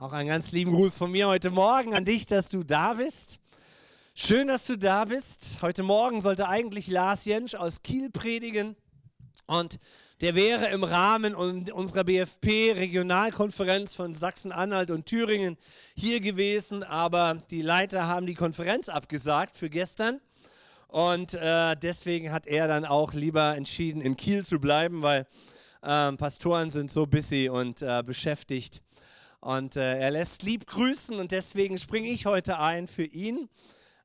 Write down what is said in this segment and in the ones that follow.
Auch einen ganz lieben Gruß von mir heute Morgen an dich, dass du da bist. Schön, dass du da bist. Heute Morgen sollte eigentlich Lars Jentsch aus Kiel predigen und der wäre im Rahmen unserer BFP-Regionalkonferenz von Sachsen-Anhalt und Thüringen hier gewesen, aber die Leiter haben die Konferenz abgesagt für gestern. Und äh, deswegen hat er dann auch lieber entschieden, in Kiel zu bleiben, weil äh, Pastoren sind so busy und äh, beschäftigt. Und äh, er lässt lieb grüßen und deswegen springe ich heute ein für ihn,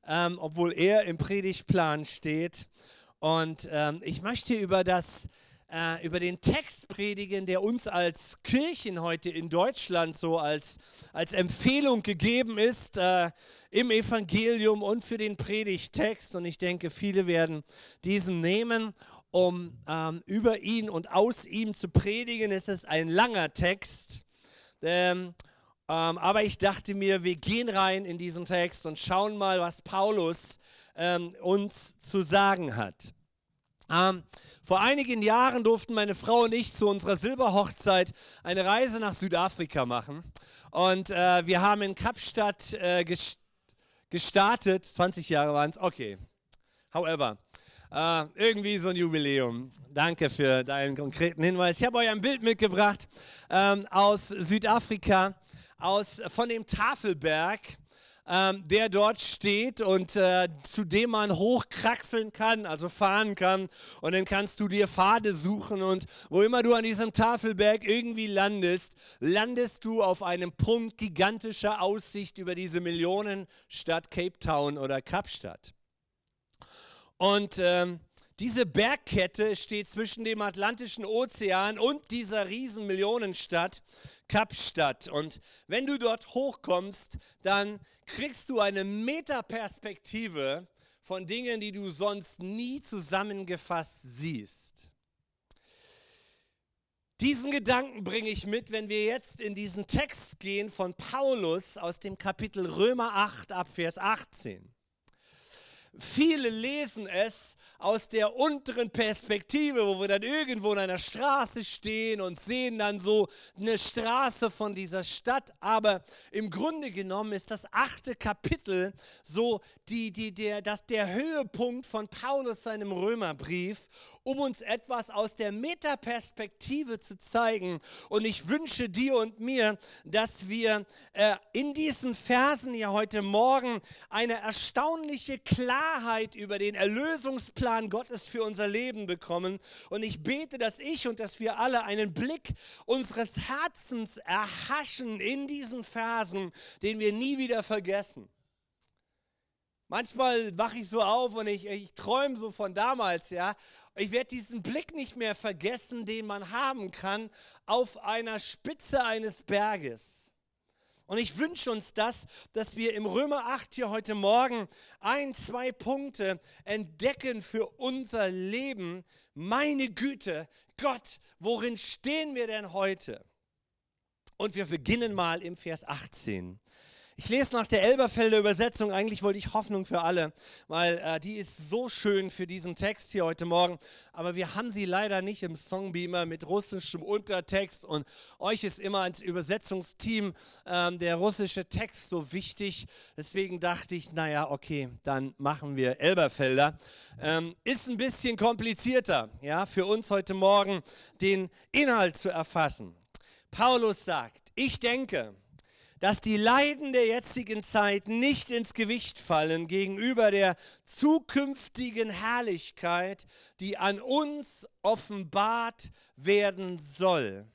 ähm, obwohl er im Predigtplan steht. Und ähm, ich möchte über das äh, über den Text predigen, der uns als Kirchen heute in Deutschland so als, als Empfehlung gegeben ist äh, im Evangelium und für den Predigtext. Und ich denke, viele werden diesen nehmen, um ähm, über ihn und aus ihm zu predigen. Es ist ein langer Text. Ähm, ähm, aber ich dachte mir, wir gehen rein in diesen Text und schauen mal, was Paulus ähm, uns zu sagen hat. Ähm, vor einigen Jahren durften meine Frau und ich zu unserer Silberhochzeit eine Reise nach Südafrika machen. Und äh, wir haben in Kapstadt äh, gestartet. 20 Jahre waren es. Okay. However, Uh, irgendwie so ein Jubiläum. Danke für deinen konkreten Hinweis. Ich habe euch ein Bild mitgebracht ähm, aus Südafrika, aus, von dem Tafelberg ähm, der dort steht und äh, zu dem man hochkraxeln kann, also fahren kann. Und dann kannst du dir Pfade suchen und wo immer du an diesem Tafelberg irgendwie landest, landest du auf einem Punkt gigantischer Aussicht über diese Millionenstadt Cape Town oder Kapstadt. Und ähm, diese Bergkette steht zwischen dem Atlantischen Ozean und dieser riesen Millionenstadt Kapstadt. Und wenn du dort hochkommst, dann kriegst du eine Metaperspektive von Dingen, die du sonst nie zusammengefasst siehst. Diesen Gedanken bringe ich mit, wenn wir jetzt in diesen Text gehen von Paulus aus dem Kapitel Römer 8 ab Vers 18. Viele lesen es aus der unteren Perspektive, wo wir dann irgendwo in einer Straße stehen und sehen dann so eine Straße von dieser Stadt. Aber im Grunde genommen ist das achte Kapitel so die, die, der, das, der Höhepunkt von Paulus seinem Römerbrief um uns etwas aus der Metaperspektive zu zeigen. Und ich wünsche dir und mir, dass wir äh, in diesen Versen ja heute Morgen eine erstaunliche Klarheit über den Erlösungsplan Gottes für unser Leben bekommen. Und ich bete, dass ich und dass wir alle einen Blick unseres Herzens erhaschen in diesen Versen, den wir nie wieder vergessen. Manchmal wache ich so auf und ich, ich träume so von damals, ja. Ich werde diesen Blick nicht mehr vergessen, den man haben kann auf einer Spitze eines Berges. Und ich wünsche uns das, dass wir im Römer 8 hier heute Morgen ein, zwei Punkte entdecken für unser Leben. Meine Güte, Gott, worin stehen wir denn heute? Und wir beginnen mal im Vers 18. Ich lese nach der Elberfelder Übersetzung, eigentlich wollte ich Hoffnung für alle, weil äh, die ist so schön für diesen Text hier heute Morgen, aber wir haben sie leider nicht im Songbeamer mit russischem Untertext und euch ist immer als Übersetzungsteam ähm, der russische Text so wichtig, deswegen dachte ich, naja, okay, dann machen wir Elberfelder. Ähm, ist ein bisschen komplizierter, ja, für uns heute Morgen den Inhalt zu erfassen. Paulus sagt, ich denke, dass die Leiden der jetzigen Zeit nicht ins Gewicht fallen gegenüber der zukünftigen Herrlichkeit, die an uns offenbart werden soll.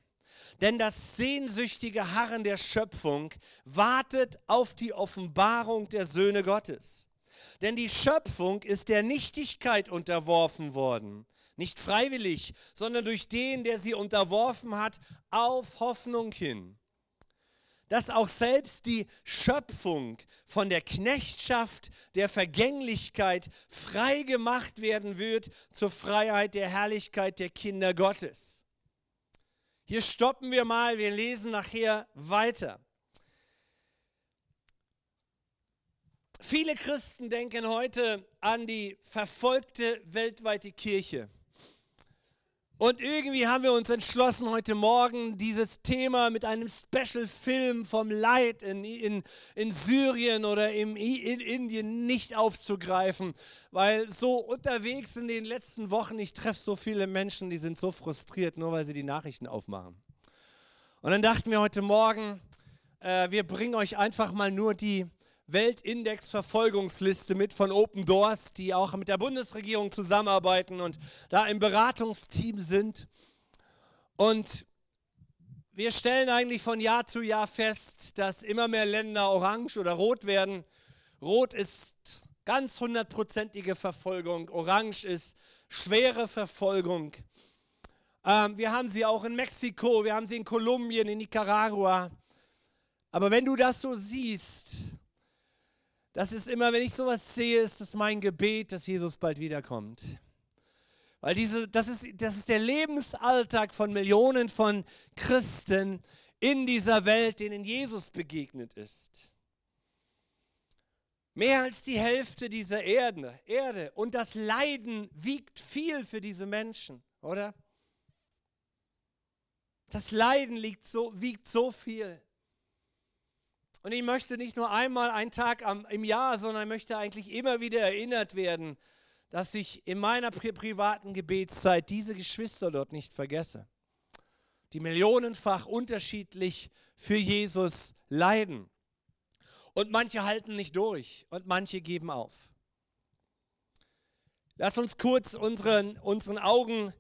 Denn das sehnsüchtige Harren der Schöpfung wartet auf die Offenbarung der Söhne Gottes. Denn die Schöpfung ist der Nichtigkeit unterworfen worden, nicht freiwillig, sondern durch den, der sie unterworfen hat, auf Hoffnung hin dass auch selbst die Schöpfung von der Knechtschaft der Vergänglichkeit frei gemacht werden wird zur Freiheit der Herrlichkeit der Kinder Gottes. Hier stoppen wir mal, wir lesen nachher weiter. Viele Christen denken heute an die verfolgte weltweite Kirche. Und irgendwie haben wir uns entschlossen, heute Morgen dieses Thema mit einem Special-Film vom Leid in, in, in Syrien oder im, in Indien nicht aufzugreifen, weil so unterwegs in den letzten Wochen, ich treffe so viele Menschen, die sind so frustriert, nur weil sie die Nachrichten aufmachen. Und dann dachten wir heute Morgen, äh, wir bringen euch einfach mal nur die Weltindex-Verfolgungsliste mit von Open Doors, die auch mit der Bundesregierung zusammenarbeiten und da im Beratungsteam sind. Und wir stellen eigentlich von Jahr zu Jahr fest, dass immer mehr Länder orange oder rot werden. Rot ist ganz hundertprozentige Verfolgung, orange ist schwere Verfolgung. Ähm, wir haben sie auch in Mexiko, wir haben sie in Kolumbien, in Nicaragua. Aber wenn du das so siehst, das ist immer, wenn ich sowas sehe, ist das mein Gebet, dass Jesus bald wiederkommt. Weil diese, das, ist, das ist der Lebensalltag von Millionen von Christen in dieser Welt, denen Jesus begegnet ist. Mehr als die Hälfte dieser Erde, Erde. Und das Leiden wiegt viel für diese Menschen, oder? Das Leiden liegt so, wiegt so viel. Und ich möchte nicht nur einmal einen Tag am, im Jahr, sondern möchte eigentlich immer wieder erinnert werden, dass ich in meiner pri privaten Gebetszeit diese Geschwister dort nicht vergesse, die millionenfach unterschiedlich für Jesus leiden. Und manche halten nicht durch und manche geben auf. Lass uns kurz unseren, unseren Augen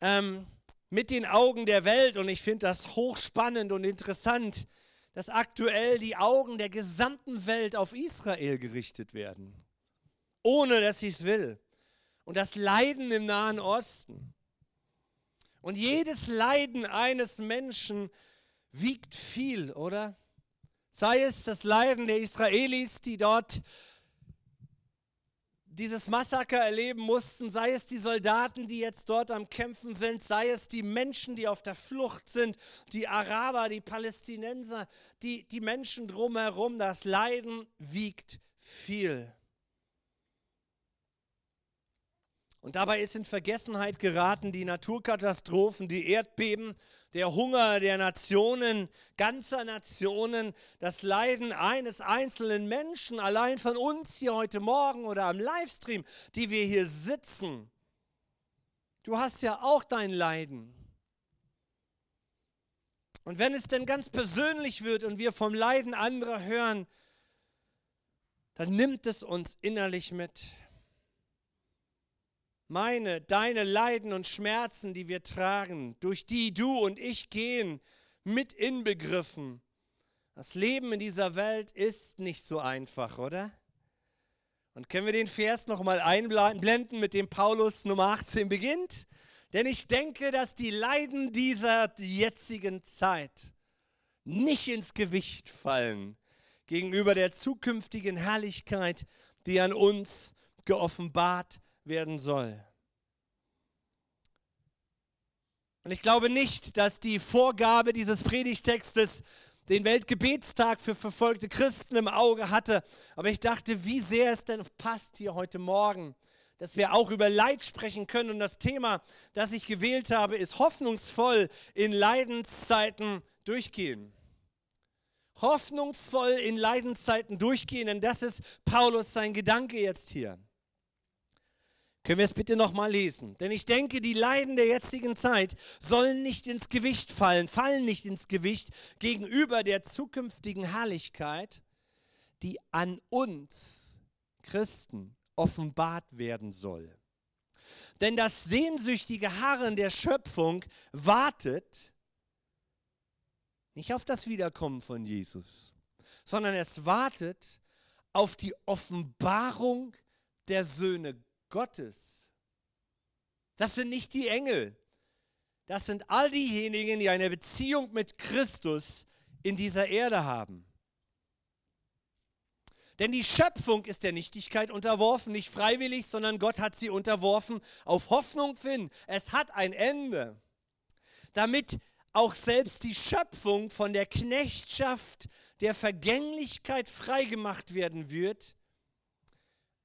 ähm, mit den Augen der Welt, und ich finde das hochspannend und interessant, dass aktuell die Augen der gesamten Welt auf Israel gerichtet werden, ohne dass sie es will. Und das Leiden im Nahen Osten. Und jedes Leiden eines Menschen wiegt viel, oder? Sei es das Leiden der Israelis, die dort dieses Massaker erleben mussten, sei es die Soldaten, die jetzt dort am Kämpfen sind, sei es die Menschen, die auf der Flucht sind, die Araber, die Palästinenser, die, die Menschen drumherum, das Leiden wiegt viel. Und dabei ist in Vergessenheit geraten die Naturkatastrophen, die Erdbeben, der Hunger der Nationen, ganzer Nationen, das Leiden eines einzelnen Menschen, allein von uns hier heute Morgen oder am Livestream, die wir hier sitzen. Du hast ja auch dein Leiden. Und wenn es denn ganz persönlich wird und wir vom Leiden anderer hören, dann nimmt es uns innerlich mit meine, deine Leiden und Schmerzen, die wir tragen, durch die du und ich gehen, mit inbegriffen. Das Leben in dieser Welt ist nicht so einfach, oder? Und können wir den Vers nochmal einblenden, mit dem Paulus Nummer 18 beginnt? Denn ich denke, dass die Leiden dieser jetzigen Zeit nicht ins Gewicht fallen gegenüber der zukünftigen Herrlichkeit, die an uns geoffenbart werden soll. Und ich glaube nicht, dass die Vorgabe dieses Predigtextes den Weltgebetstag für verfolgte Christen im Auge hatte. Aber ich dachte, wie sehr es denn passt hier heute Morgen, dass wir auch über Leid sprechen können. Und das Thema, das ich gewählt habe, ist hoffnungsvoll in Leidenszeiten durchgehen. Hoffnungsvoll in Leidenszeiten durchgehen, denn das ist Paulus sein Gedanke jetzt hier. Können wir es bitte nochmal lesen? Denn ich denke, die Leiden der jetzigen Zeit sollen nicht ins Gewicht fallen, fallen nicht ins Gewicht gegenüber der zukünftigen Herrlichkeit, die an uns Christen offenbart werden soll. Denn das sehnsüchtige Harren der Schöpfung wartet nicht auf das Wiederkommen von Jesus, sondern es wartet auf die Offenbarung der Söhne Gottes. Das sind nicht die Engel. Das sind all diejenigen, die eine Beziehung mit Christus in dieser Erde haben. Denn die Schöpfung ist der Nichtigkeit unterworfen, nicht freiwillig, sondern Gott hat sie unterworfen auf Hoffnung hin. Es hat ein Ende. Damit auch selbst die Schöpfung von der Knechtschaft der Vergänglichkeit freigemacht werden wird,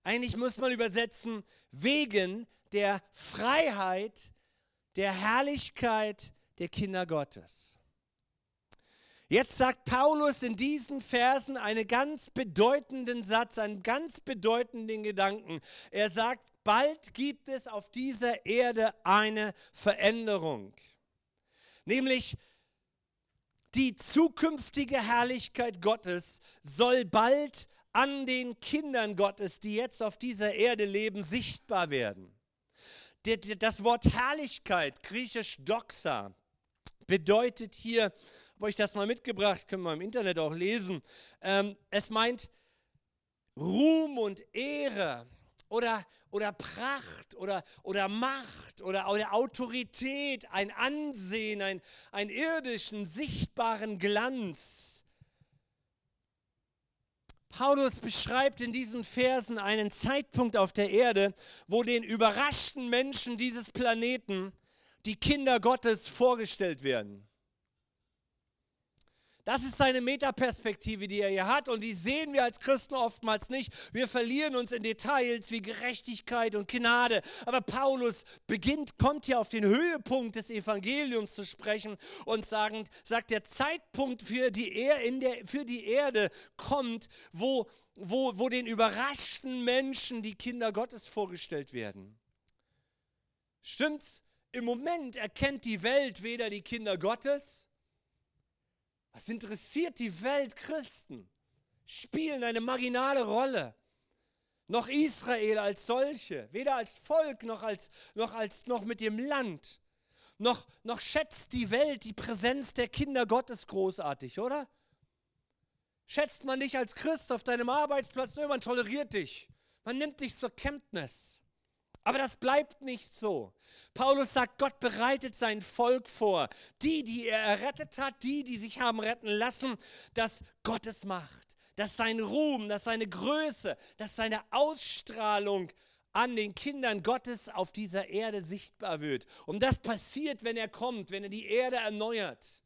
eigentlich muss man übersetzen, wegen der Freiheit der Herrlichkeit der Kinder Gottes. Jetzt sagt Paulus in diesen Versen einen ganz bedeutenden Satz, einen ganz bedeutenden Gedanken. Er sagt, bald gibt es auf dieser Erde eine Veränderung. Nämlich die zukünftige Herrlichkeit Gottes soll bald an den Kindern Gottes, die jetzt auf dieser Erde leben, sichtbar werden. Das Wort Herrlichkeit, griechisch Doxa, bedeutet hier habe euch das mal mitgebracht, können wir im Internet auch lesen. Ähm, es meint Ruhm und Ehre oder, oder Pracht oder, oder Macht oder, oder Autorität, ein Ansehen, ein, einen irdischen, sichtbaren Glanz. Paulus beschreibt in diesen Versen einen Zeitpunkt auf der Erde, wo den überraschten Menschen dieses Planeten die Kinder Gottes vorgestellt werden. Das ist seine Metaperspektive, die er hier hat und die sehen wir als Christen oftmals nicht. Wir verlieren uns in Details wie Gerechtigkeit und Gnade. Aber Paulus beginnt, kommt hier auf den Höhepunkt des Evangeliums zu sprechen und sagen, sagt, der Zeitpunkt für die, er in der, für die Erde kommt, wo, wo, wo den überraschten Menschen die Kinder Gottes vorgestellt werden. Stimmt's? Im Moment erkennt die Welt weder die Kinder Gottes, was interessiert die Welt Christen? Spielen eine marginale Rolle. Noch Israel als solche, weder als Volk noch, als, noch, als, noch mit dem Land. Noch, noch schätzt die Welt die Präsenz der Kinder Gottes großartig, oder? Schätzt man dich als Christ auf deinem Arbeitsplatz, man toleriert dich. Man nimmt dich zur Kenntnis. Aber das bleibt nicht so. Paulus sagt, Gott bereitet sein Volk vor. Die, die er errettet hat, die, die sich haben retten lassen, dass Gottes Macht, dass sein Ruhm, dass seine Größe, dass seine Ausstrahlung an den Kindern Gottes auf dieser Erde sichtbar wird. Und das passiert, wenn er kommt, wenn er die Erde erneuert.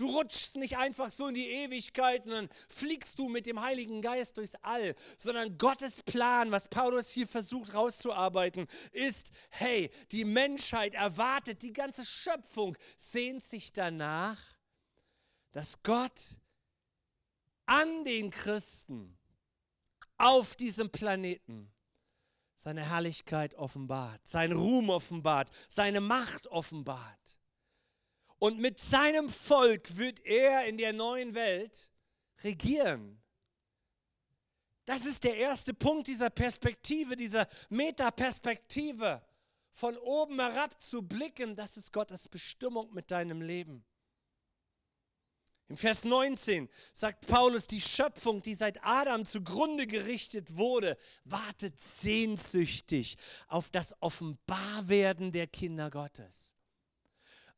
Du rutschst nicht einfach so in die Ewigkeit und dann fliegst du mit dem Heiligen Geist durchs All, sondern Gottes Plan, was Paulus hier versucht rauszuarbeiten, ist, hey, die Menschheit erwartet, die ganze Schöpfung sehnt sich danach, dass Gott an den Christen auf diesem Planeten seine Herrlichkeit offenbart, seinen Ruhm offenbart, seine Macht offenbart. Und mit seinem Volk wird er in der neuen Welt regieren. Das ist der erste Punkt dieser Perspektive, dieser Metaperspektive. Von oben herab zu blicken, das ist Gottes Bestimmung mit deinem Leben. Im Vers 19 sagt Paulus, die Schöpfung, die seit Adam zugrunde gerichtet wurde, wartet sehnsüchtig auf das Offenbarwerden der Kinder Gottes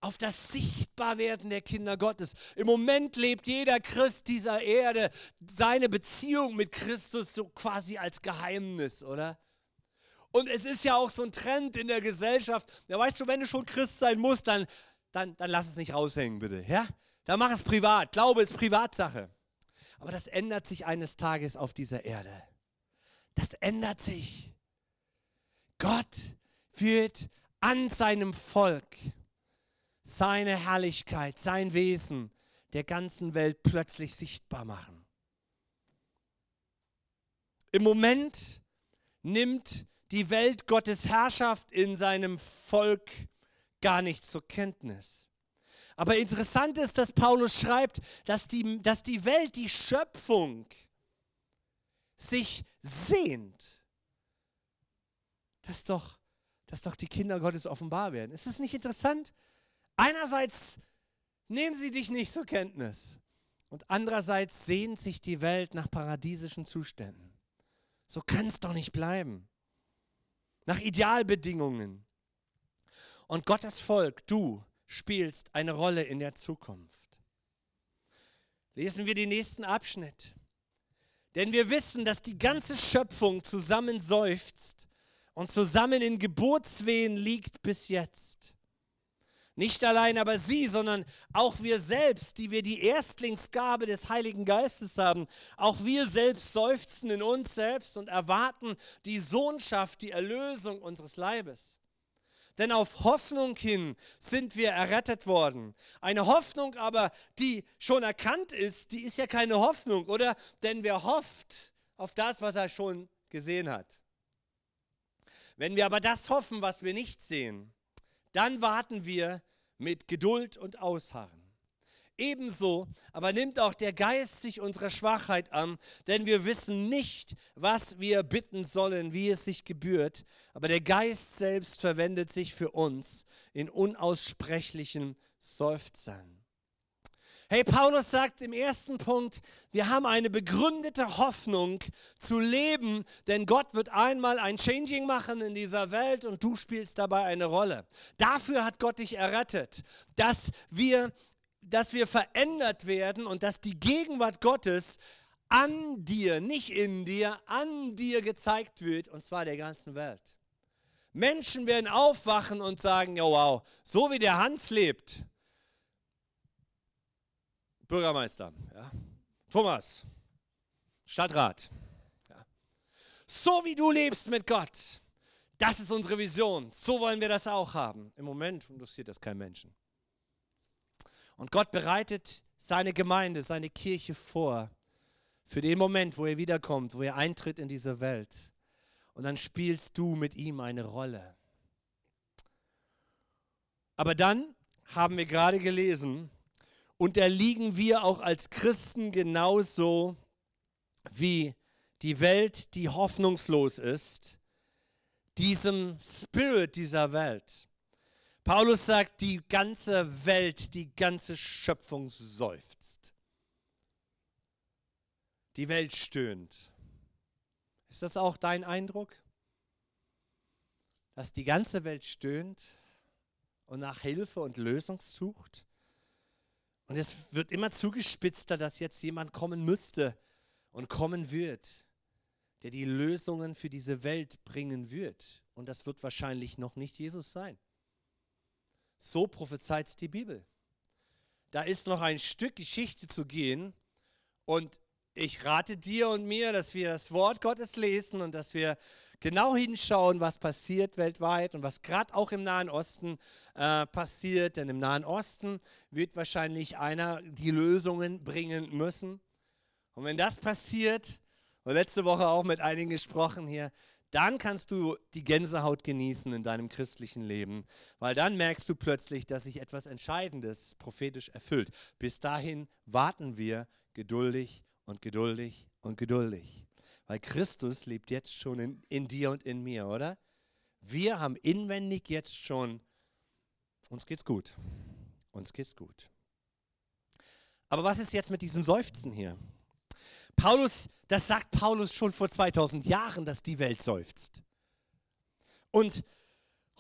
auf das Sichtbarwerden der Kinder Gottes. Im Moment lebt jeder Christ dieser Erde seine Beziehung mit Christus so quasi als Geheimnis, oder? Und es ist ja auch so ein Trend in der Gesellschaft. Ja, weißt du, wenn du schon Christ sein musst, dann, dann, dann lass es nicht raushängen, bitte. Ja? Dann mach es privat. Glaube ist Privatsache. Aber das ändert sich eines Tages auf dieser Erde. Das ändert sich. Gott wird an seinem Volk seine Herrlichkeit, sein Wesen der ganzen Welt plötzlich sichtbar machen. Im Moment nimmt die Welt Gottes Herrschaft in seinem Volk gar nicht zur Kenntnis. Aber interessant ist, dass Paulus schreibt, dass die, dass die Welt, die Schöpfung, sich sehnt, dass doch, dass doch die Kinder Gottes offenbar werden. Ist das nicht interessant? Einerseits nehmen sie dich nicht zur Kenntnis und andererseits sehnt sich die Welt nach paradiesischen Zuständen. So kann es doch nicht bleiben. Nach Idealbedingungen. Und Gottes Volk, du, spielst eine Rolle in der Zukunft. Lesen wir den nächsten Abschnitt. Denn wir wissen, dass die ganze Schöpfung zusammen seufzt und zusammen in Geburtswehen liegt bis jetzt. Nicht allein aber sie, sondern auch wir selbst, die wir die Erstlingsgabe des Heiligen Geistes haben, auch wir selbst seufzen in uns selbst und erwarten die Sohnschaft, die Erlösung unseres Leibes. Denn auf Hoffnung hin sind wir errettet worden. Eine Hoffnung aber, die schon erkannt ist, die ist ja keine Hoffnung, oder? Denn wer hofft auf das, was er schon gesehen hat. Wenn wir aber das hoffen, was wir nicht sehen, dann warten wir mit Geduld und Ausharren. Ebenso aber nimmt auch der Geist sich unserer Schwachheit an, denn wir wissen nicht, was wir bitten sollen, wie es sich gebührt, aber der Geist selbst verwendet sich für uns in unaussprechlichen Seufzern. Hey, Paulus sagt im ersten Punkt, wir haben eine begründete Hoffnung zu leben, denn Gott wird einmal ein Changing machen in dieser Welt und du spielst dabei eine Rolle. Dafür hat Gott dich errettet, dass wir dass wir verändert werden und dass die Gegenwart Gottes an dir, nicht in dir, an dir gezeigt wird, und zwar der ganzen Welt. Menschen werden aufwachen und sagen, ja wow, so wie der Hans lebt, Bürgermeister, ja, Thomas, Stadtrat, ja, so wie du lebst mit Gott, das ist unsere Vision, so wollen wir das auch haben. Im Moment interessiert das kein Menschen. Und Gott bereitet seine Gemeinde, seine Kirche vor für den Moment, wo er wiederkommt, wo er eintritt in diese Welt. Und dann spielst du mit ihm eine Rolle. Aber dann haben wir gerade gelesen, unterliegen wir auch als Christen genauso wie die Welt, die hoffnungslos ist, diesem Spirit dieser Welt. Paulus sagt, die ganze Welt, die ganze Schöpfung seufzt. Die Welt stöhnt. Ist das auch dein Eindruck? Dass die ganze Welt stöhnt und nach Hilfe und Lösung sucht? Und es wird immer zugespitzter, dass jetzt jemand kommen müsste und kommen wird, der die Lösungen für diese Welt bringen wird. Und das wird wahrscheinlich noch nicht Jesus sein. So prophezeit die Bibel. Da ist noch ein Stück Geschichte zu gehen und ich rate dir und mir, dass wir das Wort Gottes lesen und dass wir genau hinschauen, was passiert weltweit und was gerade auch im Nahen Osten äh, passiert. Denn im Nahen Osten wird wahrscheinlich einer die Lösungen bringen müssen. Und wenn das passiert, und letzte Woche auch mit einigen gesprochen hier, dann kannst du die Gänsehaut genießen in deinem christlichen Leben, weil dann merkst du plötzlich, dass sich etwas Entscheidendes prophetisch erfüllt. Bis dahin warten wir geduldig und geduldig und geduldig, weil Christus lebt jetzt schon in, in dir und in mir, oder? Wir haben inwendig jetzt schon, uns geht's gut, uns geht's gut. Aber was ist jetzt mit diesem Seufzen hier? Paulus, das sagt Paulus schon vor 2000 Jahren, dass die Welt seufzt. Und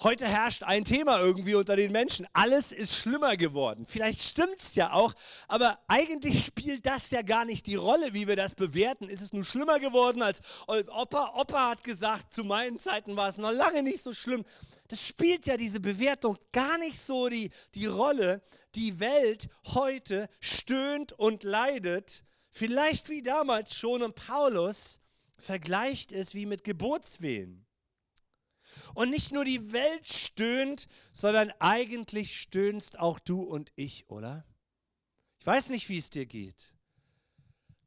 heute herrscht ein Thema irgendwie unter den Menschen. Alles ist schlimmer geworden. Vielleicht stimmt es ja auch, aber eigentlich spielt das ja gar nicht die Rolle, wie wir das bewerten. Ist es nun schlimmer geworden als Opa? Opa hat gesagt, zu meinen Zeiten war es noch lange nicht so schlimm. Das spielt ja diese Bewertung gar nicht so die, die Rolle. Die Welt heute stöhnt und leidet Vielleicht wie damals schon und Paulus vergleicht es wie mit Geburtswehen. Und nicht nur die Welt stöhnt, sondern eigentlich stöhnst auch du und ich, oder? Ich weiß nicht, wie es dir geht.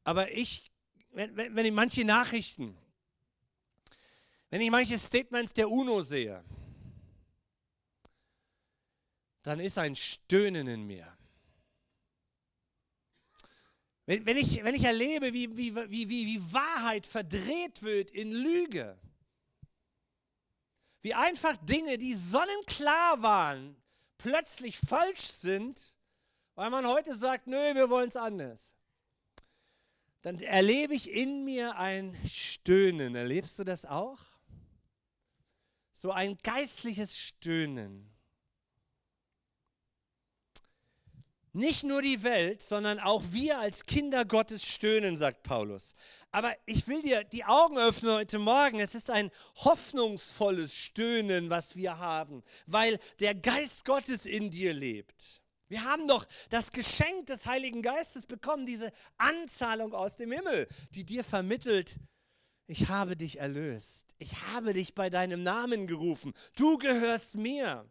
Aber ich, wenn, wenn, ich manche Nachrichten, wenn ich manche Statements der UNO sehe, dann ist ein Stöhnen in mir. Wenn, wenn, ich, wenn ich erlebe, wie, wie, wie, wie Wahrheit verdreht wird in Lüge, wie einfach Dinge, die sonnenklar waren, plötzlich falsch sind, weil man heute sagt, nö, wir wollen es anders, dann erlebe ich in mir ein Stöhnen. Erlebst du das auch? So ein geistliches Stöhnen. Nicht nur die Welt, sondern auch wir als Kinder Gottes stöhnen, sagt Paulus. Aber ich will dir die Augen öffnen heute Morgen. Es ist ein hoffnungsvolles Stöhnen, was wir haben, weil der Geist Gottes in dir lebt. Wir haben doch das Geschenk des Heiligen Geistes bekommen, diese Anzahlung aus dem Himmel, die dir vermittelt, ich habe dich erlöst. Ich habe dich bei deinem Namen gerufen. Du gehörst mir.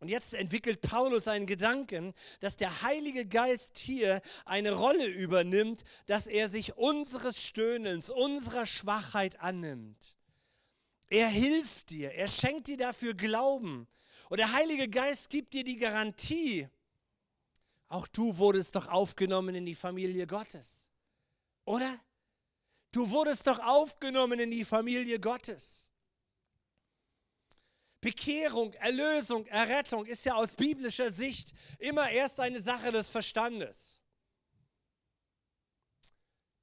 Und jetzt entwickelt Paulus einen Gedanken, dass der Heilige Geist hier eine Rolle übernimmt, dass er sich unseres Stöhnens, unserer Schwachheit annimmt. Er hilft dir, er schenkt dir dafür Glauben. Und der Heilige Geist gibt dir die Garantie, auch du wurdest doch aufgenommen in die Familie Gottes. Oder? Du wurdest doch aufgenommen in die Familie Gottes. Bekehrung, Erlösung, Errettung ist ja aus biblischer Sicht immer erst eine Sache des Verstandes.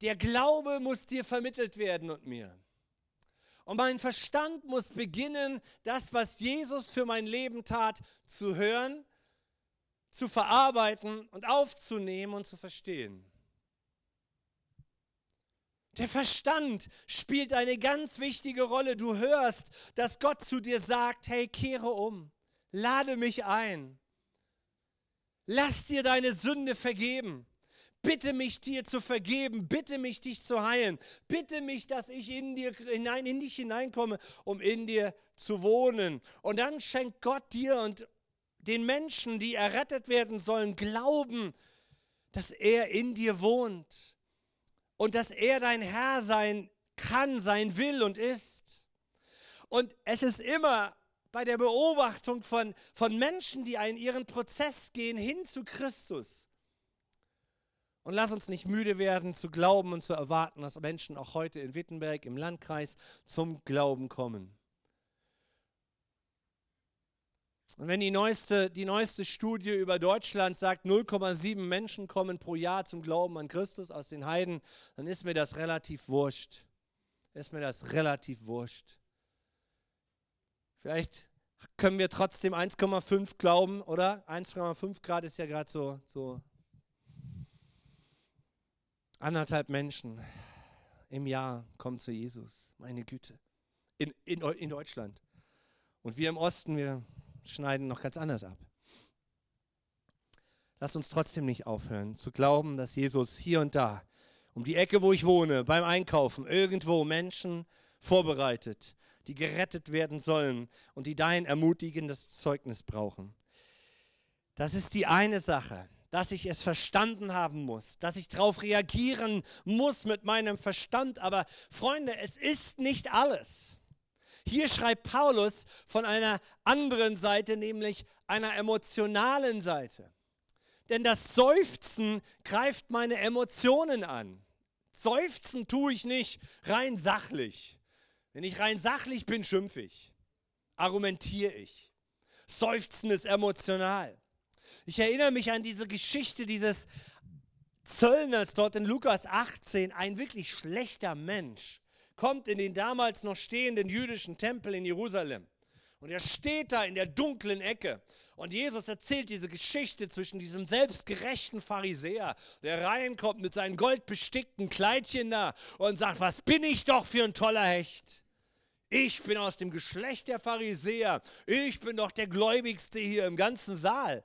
Der Glaube muss dir vermittelt werden und mir. Und mein Verstand muss beginnen, das, was Jesus für mein Leben tat, zu hören, zu verarbeiten und aufzunehmen und zu verstehen. Der Verstand spielt eine ganz wichtige Rolle. Du hörst, dass Gott zu dir sagt, hey, kehre um, lade mich ein, lass dir deine Sünde vergeben. Bitte mich dir zu vergeben, bitte mich dich zu heilen, bitte mich, dass ich in dir hinein, in dich hineinkomme, um in dir zu wohnen. Und dann schenkt Gott dir und den Menschen, die errettet werden sollen, Glauben, dass er in dir wohnt und dass er dein Herr sein kann, sein will und ist. Und es ist immer bei der Beobachtung von, von Menschen, die einen ihren Prozess gehen hin zu Christus, und lass uns nicht müde werden zu glauben und zu erwarten, dass Menschen auch heute in Wittenberg im Landkreis zum Glauben kommen. Und wenn die neueste, die neueste Studie über Deutschland sagt, 0,7 Menschen kommen pro Jahr zum Glauben an Christus aus den Heiden, dann ist mir das relativ wurscht. Ist mir das relativ wurscht. Vielleicht können wir trotzdem 1,5 glauben, oder? 1,5 Grad ist ja gerade so, so Anderthalb Menschen im Jahr kommen zu Jesus. Meine Güte. In, in, in Deutschland. Und wir im Osten, wir schneiden noch ganz anders ab. Lass uns trotzdem nicht aufhören zu glauben, dass Jesus hier und da, um die Ecke, wo ich wohne, beim Einkaufen, irgendwo Menschen vorbereitet, die gerettet werden sollen und die dein ermutigendes Zeugnis brauchen. Das ist die eine Sache dass ich es verstanden haben muss, dass ich darauf reagieren muss mit meinem Verstand. Aber Freunde, es ist nicht alles. Hier schreibt Paulus von einer anderen Seite, nämlich einer emotionalen Seite. Denn das Seufzen greift meine Emotionen an. Seufzen tue ich nicht rein sachlich. Wenn ich rein sachlich bin, schimpfe ich, argumentiere ich. Seufzen ist emotional. Ich erinnere mich an diese Geschichte dieses Zöllners dort in Lukas 18, ein wirklich schlechter Mensch, kommt in den damals noch stehenden jüdischen Tempel in Jerusalem. Und er steht da in der dunklen Ecke. Und Jesus erzählt diese Geschichte zwischen diesem selbstgerechten Pharisäer, der reinkommt mit seinen goldbestickten Kleidchen da und sagt, was bin ich doch für ein toller Hecht. Ich bin aus dem Geschlecht der Pharisäer. Ich bin doch der Gläubigste hier im ganzen Saal.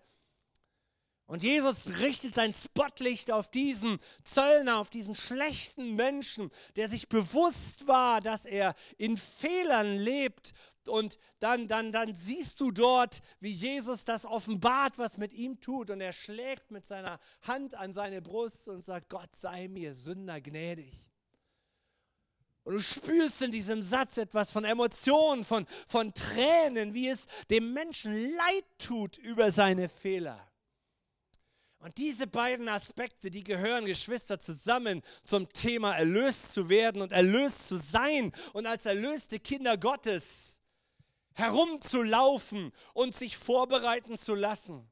Und Jesus richtet sein Spotlicht auf diesen Zöllner, auf diesen schlechten Menschen, der sich bewusst war, dass er in Fehlern lebt. Und dann, dann, dann siehst du dort, wie Jesus das offenbart, was mit ihm tut. Und er schlägt mit seiner Hand an seine Brust und sagt, Gott sei mir Sünder gnädig. Und du spürst in diesem Satz etwas von Emotionen, von, von Tränen, wie es dem Menschen leid tut über seine Fehler. Und diese beiden Aspekte, die gehören, Geschwister, zusammen zum Thema erlöst zu werden und erlöst zu sein und als erlöste Kinder Gottes herumzulaufen und sich vorbereiten zu lassen.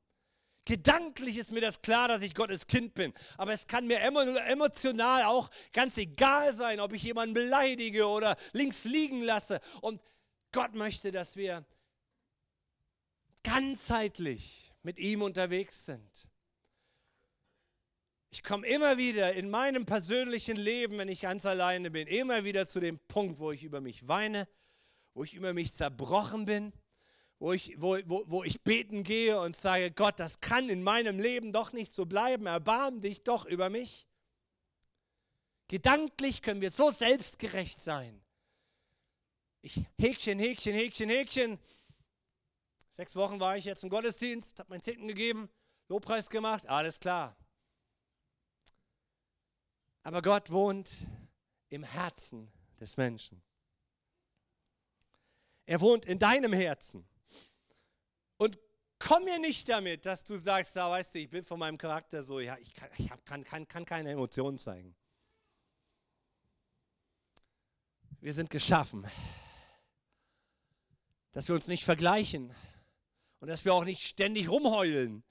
Gedanklich ist mir das klar, dass ich Gottes Kind bin, aber es kann mir emotional auch ganz egal sein, ob ich jemanden beleidige oder links liegen lasse. Und Gott möchte, dass wir ganzheitlich mit ihm unterwegs sind. Ich komme immer wieder in meinem persönlichen Leben, wenn ich ganz alleine bin, immer wieder zu dem Punkt, wo ich über mich weine, wo ich über mich zerbrochen bin, wo ich, wo, wo, wo ich beten gehe und sage, Gott, das kann in meinem Leben doch nicht so bleiben, erbarm dich doch über mich. Gedanklich können wir so selbstgerecht sein. Ich Häkchen, Häkchen, Häkchen, Häkchen. Sechs Wochen war ich jetzt im Gottesdienst, habe meinen Zehnten gegeben, Lobpreis gemacht, alles klar. Aber Gott wohnt im Herzen des Menschen. Er wohnt in deinem Herzen. Und komm mir nicht damit, dass du sagst, da weißt du, ich bin von meinem Charakter so, ja, ich, kann, ich kann, kann, kann keine Emotionen zeigen. Wir sind geschaffen, dass wir uns nicht vergleichen und dass wir auch nicht ständig rumheulen,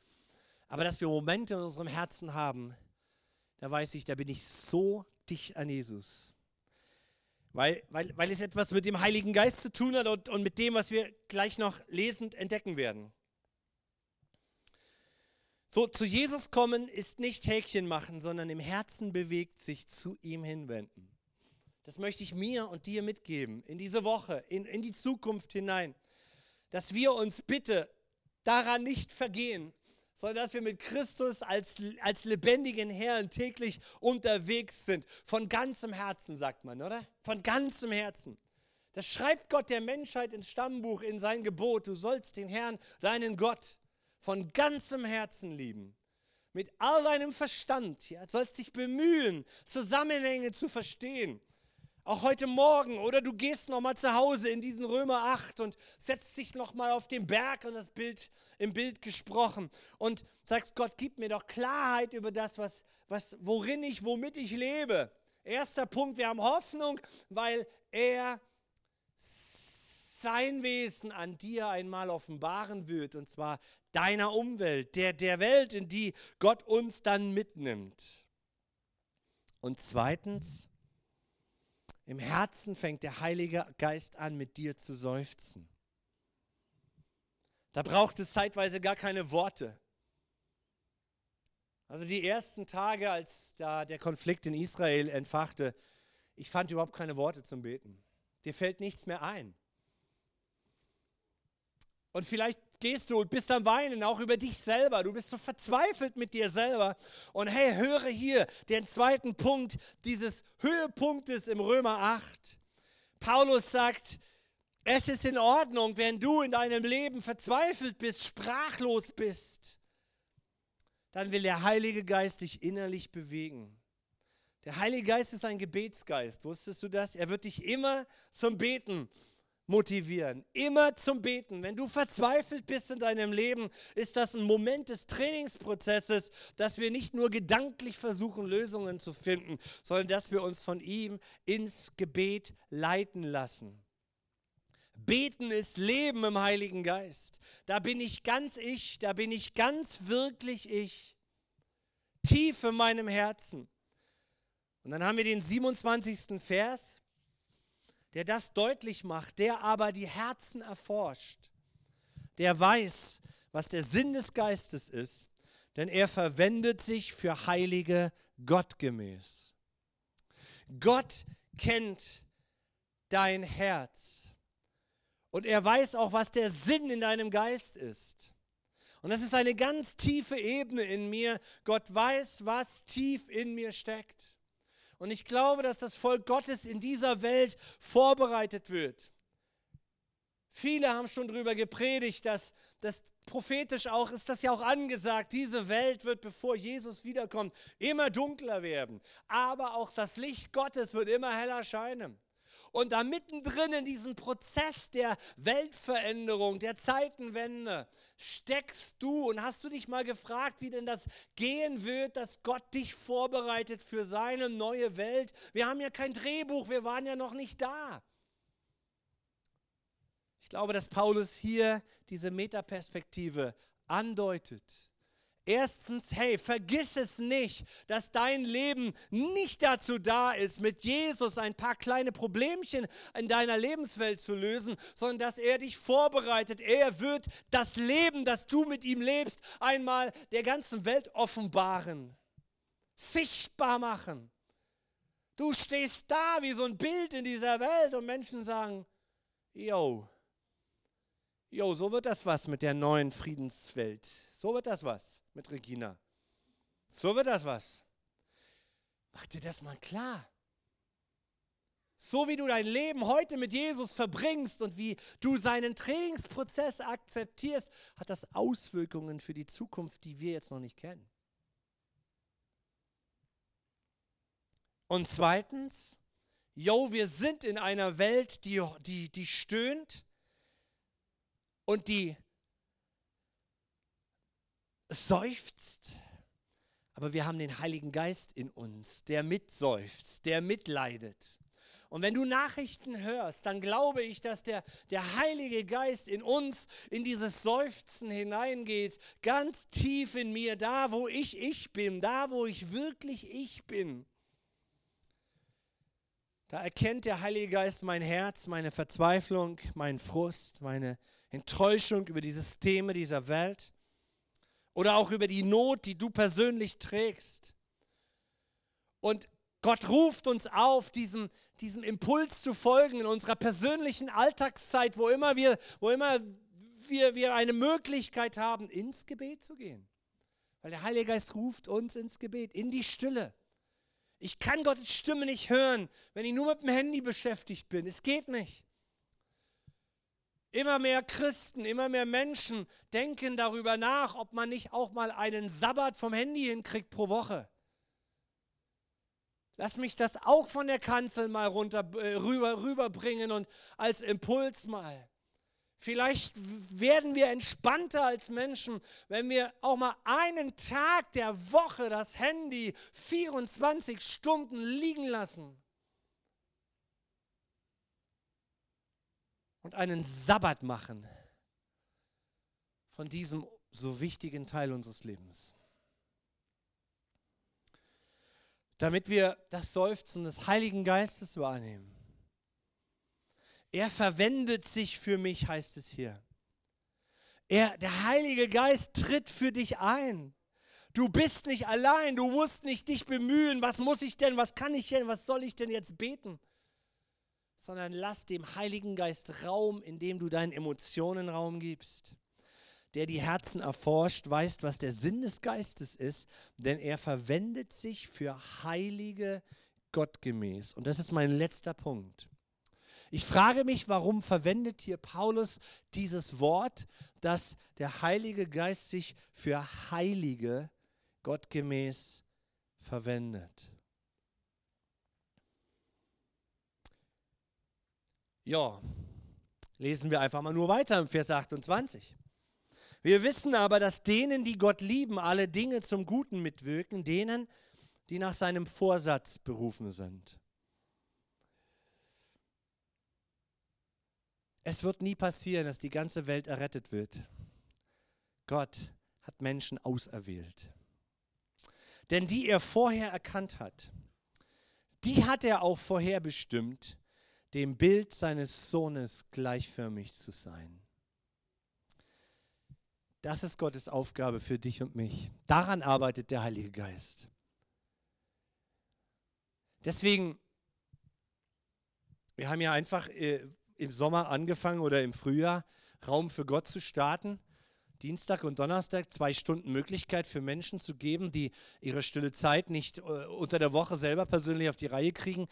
aber dass wir Momente in unserem Herzen haben, da weiß ich, da bin ich so dicht an Jesus. Weil, weil, weil es etwas mit dem Heiligen Geist zu tun hat und, und mit dem, was wir gleich noch lesend entdecken werden. So, zu Jesus kommen ist nicht Häkchen machen, sondern im Herzen bewegt sich zu ihm hinwenden. Das möchte ich mir und dir mitgeben in diese Woche, in, in die Zukunft hinein, dass wir uns bitte daran nicht vergehen, sondern dass wir mit Christus als, als lebendigen Herrn täglich unterwegs sind. Von ganzem Herzen, sagt man, oder? Von ganzem Herzen. Das schreibt Gott der Menschheit ins Stammbuch, in sein Gebot. Du sollst den Herrn, deinen Gott, von ganzem Herzen lieben. Mit all deinem Verstand. Ja, du sollst dich bemühen, Zusammenhänge zu verstehen. Auch heute Morgen oder du gehst noch mal zu Hause in diesen Römer 8 und setzt dich noch mal auf den Berg und das Bild im Bild gesprochen und sagst Gott, gib mir doch Klarheit über das, was, was worin ich, womit ich lebe. Erster Punkt, wir haben Hoffnung, weil er sein Wesen an dir einmal offenbaren wird und zwar deiner Umwelt, der der Welt, in die Gott uns dann mitnimmt. Und zweitens, im Herzen fängt der Heilige Geist an, mit dir zu seufzen. Da braucht es zeitweise gar keine Worte. Also die ersten Tage, als da der Konflikt in Israel entfachte, ich fand überhaupt keine Worte zum Beten. Dir fällt nichts mehr ein. Und vielleicht gehst du und bist am Weinen, auch über dich selber. Du bist so verzweifelt mit dir selber. Und hey, höre hier den zweiten Punkt dieses Höhepunktes im Römer 8. Paulus sagt, es ist in Ordnung, wenn du in deinem Leben verzweifelt bist, sprachlos bist. Dann will der Heilige Geist dich innerlich bewegen. Der Heilige Geist ist ein Gebetsgeist. Wusstest du das? Er wird dich immer zum Beten motivieren. Immer zum Beten. Wenn du verzweifelt bist in deinem Leben, ist das ein Moment des Trainingsprozesses, dass wir nicht nur gedanklich versuchen, Lösungen zu finden, sondern dass wir uns von ihm ins Gebet leiten lassen. Beten ist Leben im Heiligen Geist. Da bin ich ganz ich, da bin ich ganz wirklich ich. Tief in meinem Herzen. Und dann haben wir den 27. Vers der das deutlich macht, der aber die Herzen erforscht, der weiß, was der Sinn des Geistes ist, denn er verwendet sich für Heilige gottgemäß. Gott kennt dein Herz und er weiß auch, was der Sinn in deinem Geist ist. Und das ist eine ganz tiefe Ebene in mir. Gott weiß, was tief in mir steckt. Und ich glaube, dass das Volk Gottes in dieser Welt vorbereitet wird. Viele haben schon darüber gepredigt, dass das prophetisch auch ist das ja auch angesagt, diese Welt wird, bevor Jesus wiederkommt, immer dunkler werden. Aber auch das Licht Gottes wird immer heller scheinen. Und da mittendrin in diesem Prozess der Weltveränderung, der Zeitenwende, steckst du und hast du dich mal gefragt, wie denn das gehen wird, dass Gott dich vorbereitet für seine neue Welt? Wir haben ja kein Drehbuch, wir waren ja noch nicht da. Ich glaube, dass Paulus hier diese Metaperspektive andeutet. Erstens, hey, vergiss es nicht, dass dein Leben nicht dazu da ist, mit Jesus ein paar kleine Problemchen in deiner Lebenswelt zu lösen, sondern dass er dich vorbereitet. Er wird das Leben, das du mit ihm lebst, einmal der ganzen Welt offenbaren, sichtbar machen. Du stehst da wie so ein Bild in dieser Welt und Menschen sagen, yo, yo, so wird das was mit der neuen Friedenswelt. So wird das was mit Regina. So wird das was. Mach dir das mal klar. So wie du dein Leben heute mit Jesus verbringst und wie du seinen Trainingsprozess akzeptierst, hat das Auswirkungen für die Zukunft, die wir jetzt noch nicht kennen. Und zweitens, yo, wir sind in einer Welt, die, die, die stöhnt und die seufzt. Aber wir haben den Heiligen Geist in uns, der mitseufzt, der mitleidet. Und wenn du Nachrichten hörst, dann glaube ich, dass der, der Heilige Geist in uns in dieses Seufzen hineingeht, ganz tief in mir, da wo ich ich bin, da wo ich wirklich ich bin. Da erkennt der Heilige Geist mein Herz, meine Verzweiflung, meinen Frust, meine Enttäuschung über die Systeme dieser Welt oder auch über die Not, die du persönlich trägst. Und Gott ruft uns auf, diesem, diesem Impuls zu folgen in unserer persönlichen Alltagszeit, wo immer, wir, wo immer wir, wir eine Möglichkeit haben, ins Gebet zu gehen. Weil der Heilige Geist ruft uns ins Gebet, in die Stille. Ich kann Gottes Stimme nicht hören, wenn ich nur mit dem Handy beschäftigt bin. Es geht nicht. Immer mehr Christen, immer mehr Menschen denken darüber nach, ob man nicht auch mal einen Sabbat vom Handy hinkriegt pro Woche. Lass mich das auch von der Kanzel mal runter, äh, rüber, rüberbringen und als Impuls mal. Vielleicht werden wir entspannter als Menschen, wenn wir auch mal einen Tag der Woche das Handy 24 Stunden liegen lassen. Und einen Sabbat machen von diesem so wichtigen Teil unseres Lebens. Damit wir das Seufzen des Heiligen Geistes wahrnehmen er verwendet sich für mich, heißt es hier. Er, der Heilige Geist tritt für dich ein. Du bist nicht allein, du musst nicht dich bemühen, was muss ich denn, was kann ich denn, was soll ich denn jetzt beten? Sondern lass dem Heiligen Geist Raum, indem du deinen Emotionen Raum gibst. Der die Herzen erforscht, weiß, was der Sinn des Geistes ist, denn er verwendet sich für heilige Gottgemäß. Und das ist mein letzter Punkt. Ich frage mich, warum verwendet hier Paulus dieses Wort, dass der Heilige Geist sich für Heilige gottgemäß verwendet. Ja, lesen wir einfach mal nur weiter im Vers 28. Wir wissen aber, dass denen, die Gott lieben, alle Dinge zum Guten mitwirken, denen, die nach seinem Vorsatz berufen sind. Es wird nie passieren, dass die ganze Welt errettet wird. Gott hat Menschen auserwählt. Denn die er vorher erkannt hat, die hat er auch vorherbestimmt, dem Bild seines Sohnes gleichförmig zu sein. Das ist Gottes Aufgabe für dich und mich. Daran arbeitet der Heilige Geist. Deswegen, wir haben ja einfach äh, im Sommer angefangen oder im Frühjahr, Raum für Gott zu starten. Dienstag und Donnerstag zwei Stunden Möglichkeit für Menschen zu geben, die ihre stille Zeit nicht äh, unter der Woche selber persönlich auf die Reihe kriegen.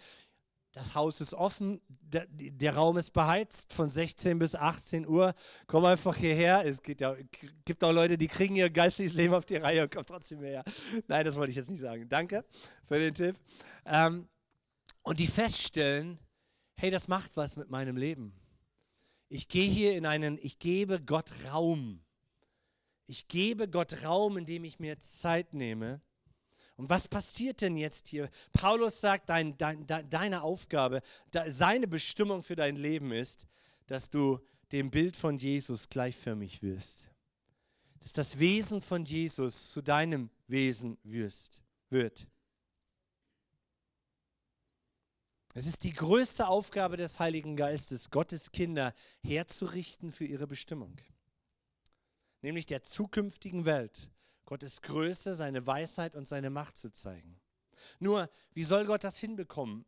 Das Haus ist offen, der, der, Raum ist beheizt von 16 bis 18 Uhr. Komm einfach hierher. Es gibt, ja, gibt auch Leute, die kriegen ihr geistiges Leben auf die Reihe und kommen trotzdem her. Nein, das wollte ich jetzt nicht sagen. Danke für den Tipp. Ähm, und die feststellen, hey, das macht was mit meinem Leben. Ich gehe hier in einen, ich gebe Gott Raum. Ich gebe Gott Raum, indem ich mir Zeit nehme. Und was passiert denn jetzt hier? Paulus sagt, dein, dein, deine Aufgabe, seine Bestimmung für dein Leben ist, dass du dem Bild von Jesus gleichförmig wirst. Dass das Wesen von Jesus zu deinem Wesen wirst, wird. Es ist die größte Aufgabe des Heiligen Geistes, Gottes Kinder herzurichten für ihre Bestimmung, nämlich der zukünftigen Welt Gottes Größe, seine Weisheit und seine Macht zu zeigen. Nur, wie soll Gott das hinbekommen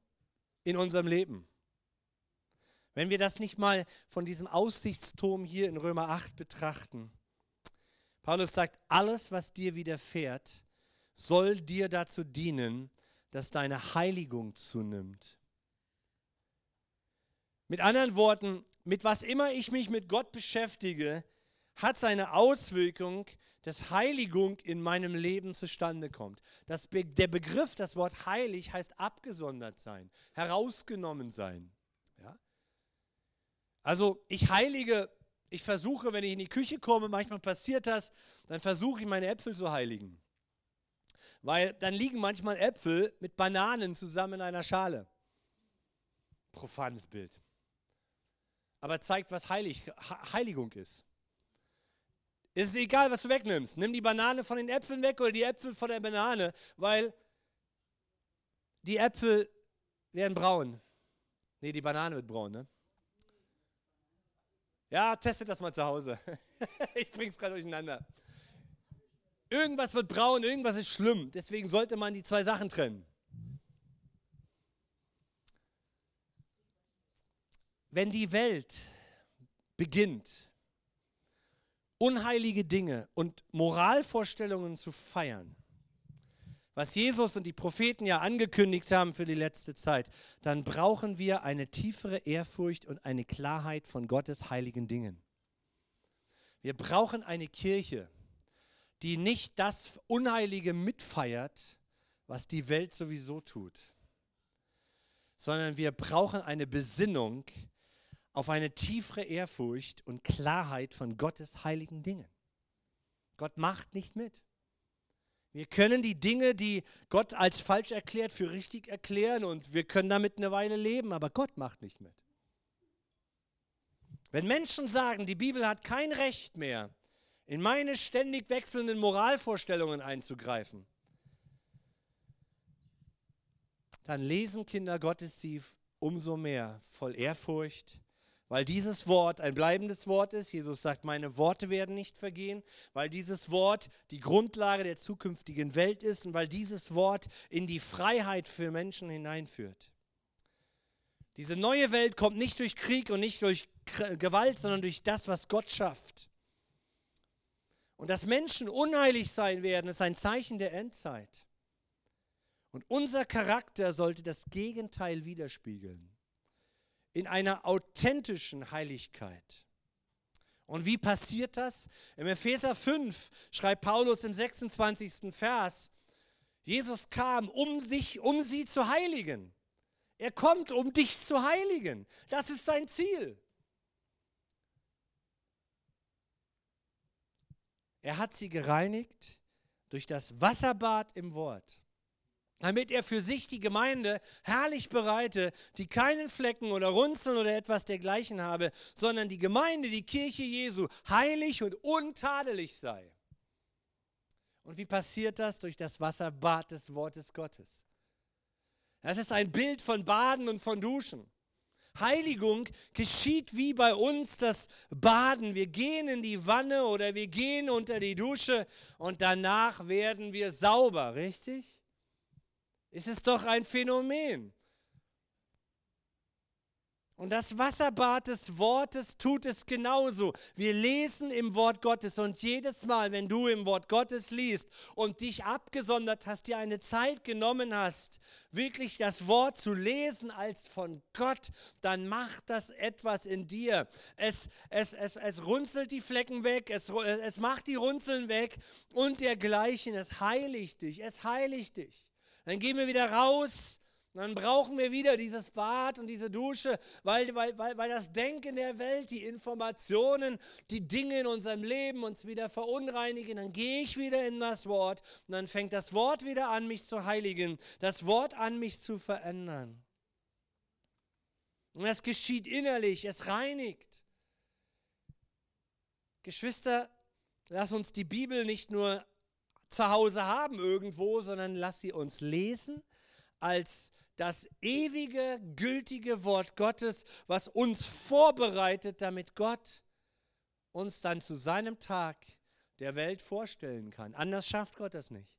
in unserem Leben? Wenn wir das nicht mal von diesem Aussichtsturm hier in Römer 8 betrachten. Paulus sagt, alles, was dir widerfährt, soll dir dazu dienen, dass deine Heiligung zunimmt. Mit anderen Worten, mit was immer ich mich mit Gott beschäftige, hat seine Auswirkung, dass Heiligung in meinem Leben zustande kommt. Das Be der Begriff, das Wort heilig, heißt abgesondert sein, herausgenommen sein. Ja? Also ich heilige, ich versuche, wenn ich in die Küche komme, manchmal passiert das, dann versuche ich meine Äpfel zu heiligen. Weil dann liegen manchmal Äpfel mit Bananen zusammen in einer Schale. Profanes Bild. Aber zeigt, was Heilig, Heiligung ist. Es ist egal, was du wegnimmst. Nimm die Banane von den Äpfeln weg oder die Äpfel von der Banane, weil die Äpfel werden braun. Nee, die Banane wird braun, ne? Ja, testet das mal zu Hause. ich bring's gerade durcheinander. Irgendwas wird braun, irgendwas ist schlimm. Deswegen sollte man die zwei Sachen trennen. Wenn die Welt beginnt, unheilige Dinge und Moralvorstellungen zu feiern, was Jesus und die Propheten ja angekündigt haben für die letzte Zeit, dann brauchen wir eine tiefere Ehrfurcht und eine Klarheit von Gottes heiligen Dingen. Wir brauchen eine Kirche, die nicht das Unheilige mitfeiert, was die Welt sowieso tut, sondern wir brauchen eine Besinnung, auf eine tiefere Ehrfurcht und Klarheit von Gottes heiligen Dingen. Gott macht nicht mit. Wir können die Dinge, die Gott als falsch erklärt, für richtig erklären und wir können damit eine Weile leben, aber Gott macht nicht mit. Wenn Menschen sagen, die Bibel hat kein Recht mehr, in meine ständig wechselnden Moralvorstellungen einzugreifen, dann lesen Kinder Gottes sie umso mehr voll Ehrfurcht, weil dieses Wort ein bleibendes Wort ist. Jesus sagt, meine Worte werden nicht vergehen, weil dieses Wort die Grundlage der zukünftigen Welt ist und weil dieses Wort in die Freiheit für Menschen hineinführt. Diese neue Welt kommt nicht durch Krieg und nicht durch Gewalt, sondern durch das, was Gott schafft. Und dass Menschen unheilig sein werden, ist ein Zeichen der Endzeit. Und unser Charakter sollte das Gegenteil widerspiegeln in einer authentischen Heiligkeit. Und wie passiert das? Im Epheser 5 schreibt Paulus im 26. Vers, Jesus kam, um sich, um sie zu heiligen. Er kommt, um dich zu heiligen. Das ist sein Ziel. Er hat sie gereinigt durch das Wasserbad im Wort damit er für sich die Gemeinde herrlich bereite, die keinen Flecken oder Runzeln oder etwas dergleichen habe, sondern die Gemeinde, die Kirche Jesu, heilig und untadelig sei. Und wie passiert das? Durch das Wasserbad des Wortes Gottes. Das ist ein Bild von Baden und von Duschen. Heiligung geschieht wie bei uns das Baden. Wir gehen in die Wanne oder wir gehen unter die Dusche und danach werden wir sauber, richtig? Es ist doch ein Phänomen. Und das Wasserbad des Wortes tut es genauso. Wir lesen im Wort Gottes und jedes Mal, wenn du im Wort Gottes liest und dich abgesondert hast, dir eine Zeit genommen hast, wirklich das Wort zu lesen als von Gott, dann macht das etwas in dir. Es, es, es, es runzelt die Flecken weg, es, es macht die Runzeln weg und dergleichen. Es heiligt dich, es heiligt dich. Dann gehen wir wieder raus. Dann brauchen wir wieder dieses Bad und diese Dusche, weil, weil, weil, weil das Denken der Welt, die Informationen, die Dinge in unserem Leben uns wieder verunreinigen. Dann gehe ich wieder in das Wort und dann fängt das Wort wieder an, mich zu heiligen, das Wort an, mich zu verändern. Und das geschieht innerlich, es reinigt. Geschwister, lass uns die Bibel nicht nur zu Hause haben irgendwo, sondern lass sie uns lesen als das ewige, gültige Wort Gottes, was uns vorbereitet, damit Gott uns dann zu seinem Tag der Welt vorstellen kann. Anders schafft Gott das nicht.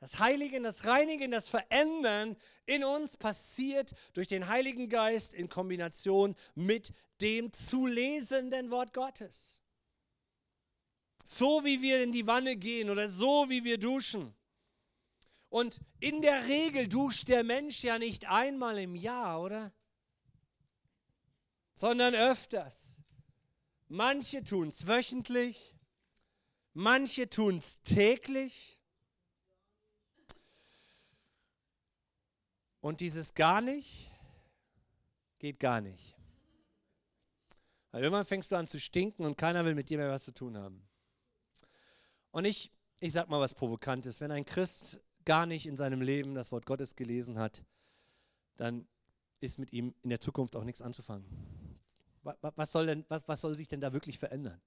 Das Heiligen, das Reinigen, das Verändern in uns passiert durch den Heiligen Geist in Kombination mit dem zu lesenden Wort Gottes. So wie wir in die Wanne gehen oder so wie wir duschen. Und in der Regel duscht der Mensch ja nicht einmal im Jahr, oder? Sondern öfters. Manche tun es wöchentlich, manche tun es täglich. Und dieses gar nicht geht gar nicht. Weil irgendwann fängst du an zu stinken und keiner will mit dir mehr was zu tun haben. Und ich, ich sag mal was Provokantes. Wenn ein Christ gar nicht in seinem Leben das Wort Gottes gelesen hat, dann ist mit ihm in der Zukunft auch nichts anzufangen. Was soll, denn, was, was soll sich denn da wirklich verändern?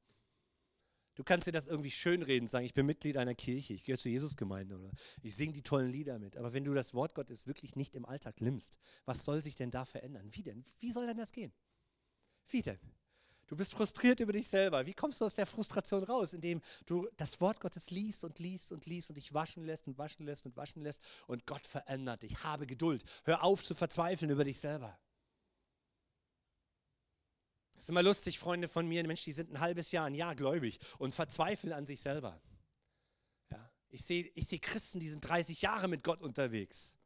Du kannst dir das irgendwie schönreden, sagen, ich bin Mitglied einer Kirche, ich gehöre zur Jesusgemeinde oder ich singe die tollen Lieder mit. Aber wenn du das Wort Gottes wirklich nicht im Alltag nimmst, was soll sich denn da verändern? Wie denn? Wie soll denn das gehen? Wie denn? Du bist frustriert über dich selber. Wie kommst du aus der Frustration raus? Indem du das Wort Gottes liest und liest und liest und dich waschen lässt und waschen lässt und waschen lässt und Gott verändert dich. Habe Geduld. Hör auf zu verzweifeln über dich selber. Das ist immer lustig, Freunde von mir, Menschen, die sind ein halbes Jahr, ein Jahr gläubig und verzweifeln an sich selber. Ja, ich sehe ich seh Christen, die sind 30 Jahre mit Gott unterwegs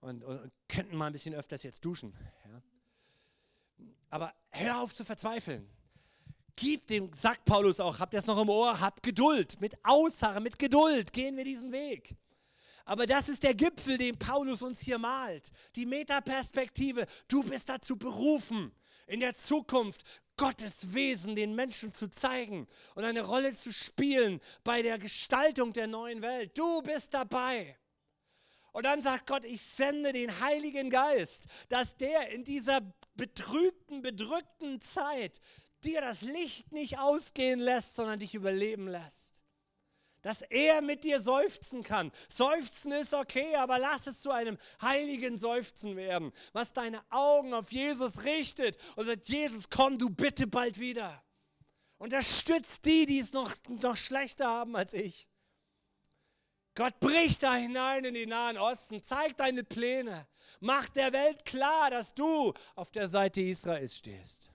und, und, und könnten mal ein bisschen öfters jetzt duschen. Ja. Aber hör auf zu verzweifeln. Gib dem, sagt Paulus auch, habt ihr es noch im Ohr, habt Geduld, mit Ausharren, mit Geduld gehen wir diesen Weg. Aber das ist der Gipfel, den Paulus uns hier malt. Die Metaperspektive. Du bist dazu berufen, in der Zukunft Gottes Wesen den Menschen zu zeigen und eine Rolle zu spielen bei der Gestaltung der neuen Welt. Du bist dabei. Und dann sagt Gott, ich sende den Heiligen Geist, dass der in dieser betrübten, bedrückten Zeit dir das Licht nicht ausgehen lässt, sondern dich überleben lässt. Dass er mit dir seufzen kann. Seufzen ist okay, aber lass es zu einem heiligen Seufzen werden, was deine Augen auf Jesus richtet und sagt, Jesus, komm du bitte bald wieder. Unterstützt die, die es noch, noch schlechter haben als ich. Gott bricht da hinein in den Nahen Osten, zeigt deine Pläne, macht der Welt klar, dass du auf der Seite Israels stehst.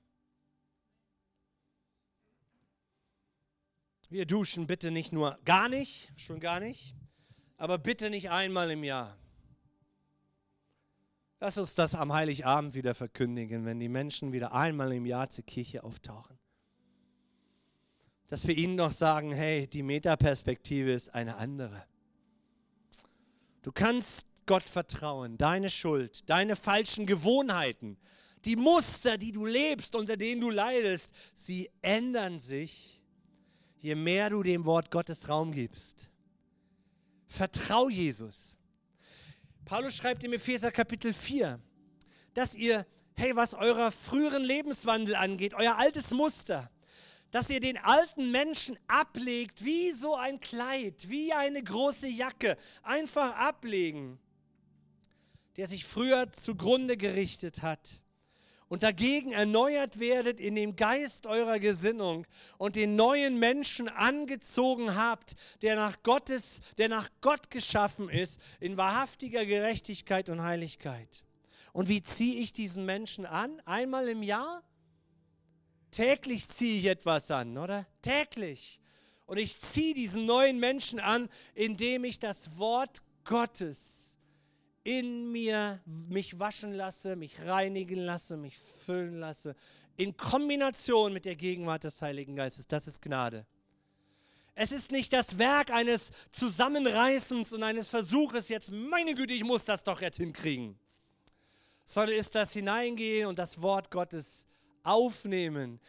Wir duschen bitte nicht nur gar nicht, schon gar nicht, aber bitte nicht einmal im Jahr. Lass uns das am Heiligabend wieder verkündigen, wenn die Menschen wieder einmal im Jahr zur Kirche auftauchen. Dass wir ihnen noch sagen, hey, die Metaperspektive ist eine andere. Du kannst Gott vertrauen, deine Schuld, deine falschen Gewohnheiten, die Muster, die du lebst, unter denen du leidest, sie ändern sich, je mehr du dem Wort Gottes Raum gibst. Vertrau Jesus. Paulus schreibt im Epheser Kapitel 4, dass ihr, hey, was eurer früheren Lebenswandel angeht, euer altes Muster, dass ihr den alten Menschen ablegt wie so ein Kleid, wie eine große Jacke. Einfach ablegen, der sich früher zugrunde gerichtet hat. Und dagegen erneuert werdet in dem Geist eurer Gesinnung und den neuen Menschen angezogen habt, der nach Gottes, der nach Gott geschaffen ist, in wahrhaftiger Gerechtigkeit und Heiligkeit. Und wie ziehe ich diesen Menschen an? Einmal im Jahr? Täglich ziehe ich etwas an, oder? Täglich. Und ich ziehe diesen neuen Menschen an, indem ich das Wort Gottes in mir mich waschen lasse, mich reinigen lasse, mich füllen lasse, in Kombination mit der Gegenwart des Heiligen Geistes. Das ist Gnade. Es ist nicht das Werk eines Zusammenreißens und eines Versuches, jetzt, meine Güte, ich muss das doch jetzt hinkriegen, sondern ist das Hineingehen und das Wort Gottes aufnehmen,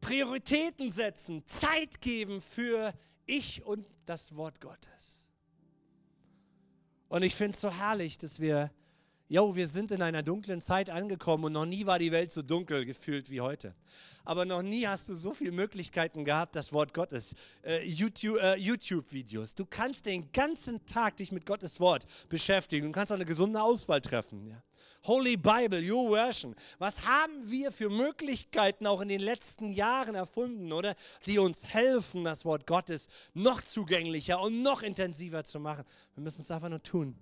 Prioritäten setzen, Zeit geben für ich und das Wort Gottes. Und ich finde es so herrlich, dass wir, jo, wir sind in einer dunklen Zeit angekommen und noch nie war die Welt so dunkel gefühlt wie heute. Aber noch nie hast du so viele Möglichkeiten gehabt, das Wort Gottes, äh, YouTube-Videos. Äh, YouTube du kannst den ganzen Tag dich mit Gottes Wort beschäftigen und kannst auch eine gesunde Auswahl treffen. Ja? Holy Bible, Your Version. Was haben wir für Möglichkeiten auch in den letzten Jahren erfunden, oder? Die uns helfen, das Wort Gottes noch zugänglicher und noch intensiver zu machen. Wir müssen es einfach nur tun.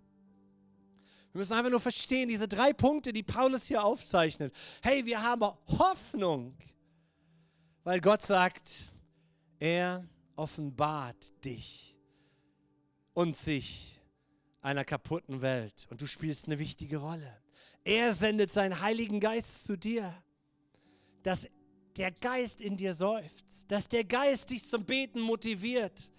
Wir müssen einfach nur verstehen, diese drei Punkte, die Paulus hier aufzeichnet. Hey, wir haben Hoffnung, weil Gott sagt, er offenbart dich und sich einer kaputten Welt und du spielst eine wichtige Rolle. Er sendet seinen Heiligen Geist zu dir, dass der Geist in dir seufzt, dass der Geist dich zum Beten motiviert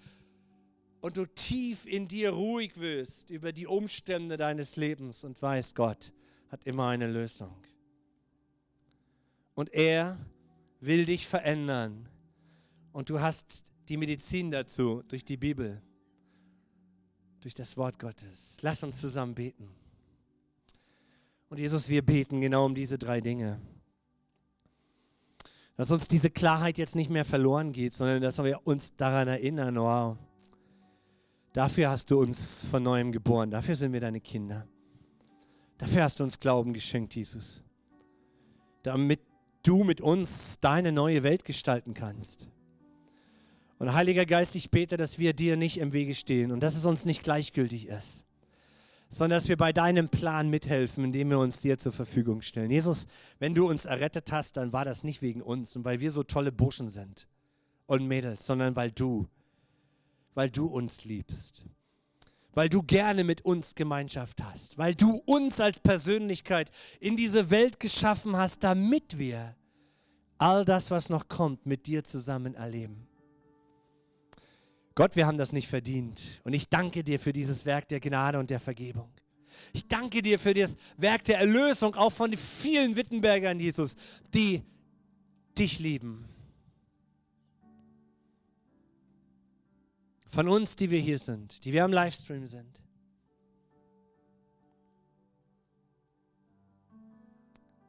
und du tief in dir ruhig wirst über die Umstände deines Lebens und weißt, Gott hat immer eine Lösung. Und er will dich verändern und du hast die Medizin dazu durch die Bibel, durch das Wort Gottes. Lass uns zusammen beten. Und Jesus, wir beten genau um diese drei Dinge. Dass uns diese Klarheit jetzt nicht mehr verloren geht, sondern dass wir uns daran erinnern, wow, dafür hast du uns von neuem geboren, dafür sind wir deine Kinder. Dafür hast du uns Glauben geschenkt, Jesus. Damit du mit uns deine neue Welt gestalten kannst. Und Heiliger Geist, ich bete, dass wir dir nicht im Wege stehen und dass es uns nicht gleichgültig ist, sondern dass wir bei deinem Plan mithelfen, indem wir uns dir zur Verfügung stellen. Jesus, wenn du uns errettet hast, dann war das nicht wegen uns und weil wir so tolle Burschen sind und Mädels, sondern weil du, weil du uns liebst, weil du gerne mit uns Gemeinschaft hast, weil du uns als Persönlichkeit in diese Welt geschaffen hast, damit wir all das, was noch kommt, mit dir zusammen erleben. Gott, wir haben das nicht verdient. Und ich danke dir für dieses Werk der Gnade und der Vergebung. Ich danke dir für das Werk der Erlösung, auch von den vielen Wittenbergern, Jesus, die dich lieben. Von uns, die wir hier sind, die wir am Livestream sind.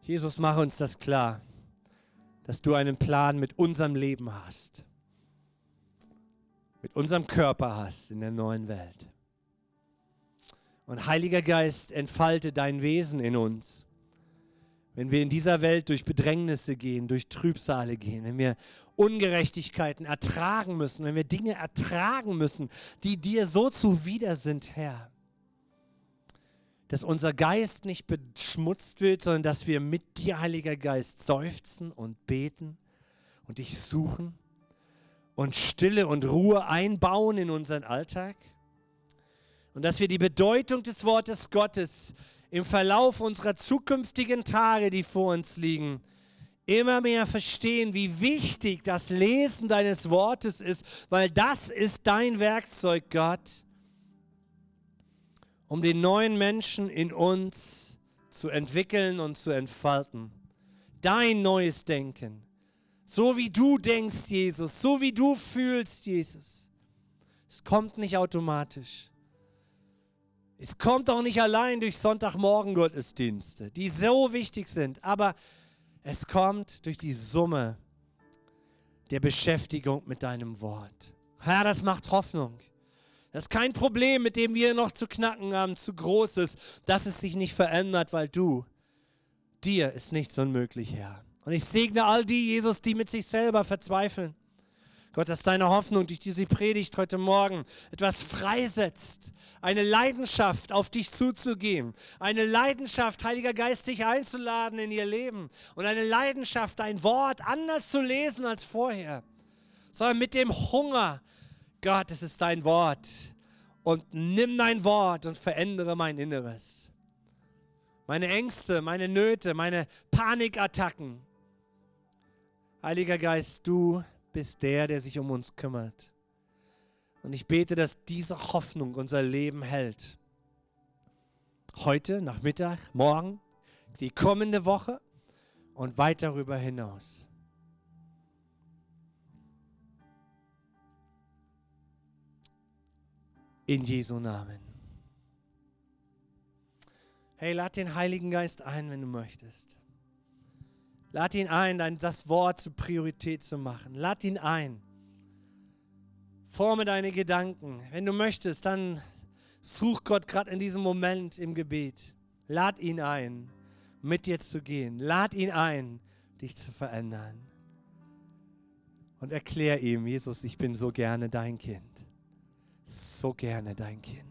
Jesus, mach uns das klar, dass du einen Plan mit unserem Leben hast mit unserem Körper hast in der neuen Welt. Und Heiliger Geist, entfalte dein Wesen in uns. Wenn wir in dieser Welt durch Bedrängnisse gehen, durch Trübsale gehen, wenn wir Ungerechtigkeiten ertragen müssen, wenn wir Dinge ertragen müssen, die dir so zuwider sind, Herr, dass unser Geist nicht beschmutzt wird, sondern dass wir mit dir, Heiliger Geist, seufzen und beten und dich suchen und Stille und Ruhe einbauen in unseren Alltag? Und dass wir die Bedeutung des Wortes Gottes im Verlauf unserer zukünftigen Tage, die vor uns liegen, immer mehr verstehen, wie wichtig das Lesen deines Wortes ist, weil das ist dein Werkzeug, Gott, um den neuen Menschen in uns zu entwickeln und zu entfalten. Dein neues Denken so wie du denkst, Jesus, so wie du fühlst, Jesus. Es kommt nicht automatisch. Es kommt auch nicht allein durch Sonntagmorgen Gottesdienste, die so wichtig sind, aber es kommt durch die Summe der Beschäftigung mit deinem Wort. Herr, das macht Hoffnung. Das ist kein Problem, mit dem wir noch zu knacken haben, zu groß ist, dass es sich nicht verändert, weil du, dir ist nichts unmöglich, Herr. Und ich segne all die, Jesus, die mit sich selber verzweifeln. Gott, dass deine Hoffnung durch diese Predigt heute Morgen etwas freisetzt. Eine Leidenschaft, auf dich zuzugehen. Eine Leidenschaft, Heiliger Geist, dich einzuladen in ihr Leben. Und eine Leidenschaft, dein Wort anders zu lesen als vorher. Sondern mit dem Hunger, Gott, es ist dein Wort. Und nimm dein Wort und verändere mein Inneres. Meine Ängste, meine Nöte, meine Panikattacken, Heiliger Geist, du bist der, der sich um uns kümmert. Und ich bete, dass diese Hoffnung unser Leben hält. Heute, Nachmittag, morgen, die kommende Woche und weit darüber hinaus. In Jesu Namen. Hey, lad den Heiligen Geist ein, wenn du möchtest. Lad ihn ein, das Wort zur Priorität zu machen. Lad ihn ein. Forme deine Gedanken. Wenn du möchtest, dann such Gott gerade in diesem Moment im Gebet. Lad ihn ein, mit dir zu gehen. Lad ihn ein, dich zu verändern. Und erklär ihm, Jesus, ich bin so gerne dein Kind. So gerne dein Kind.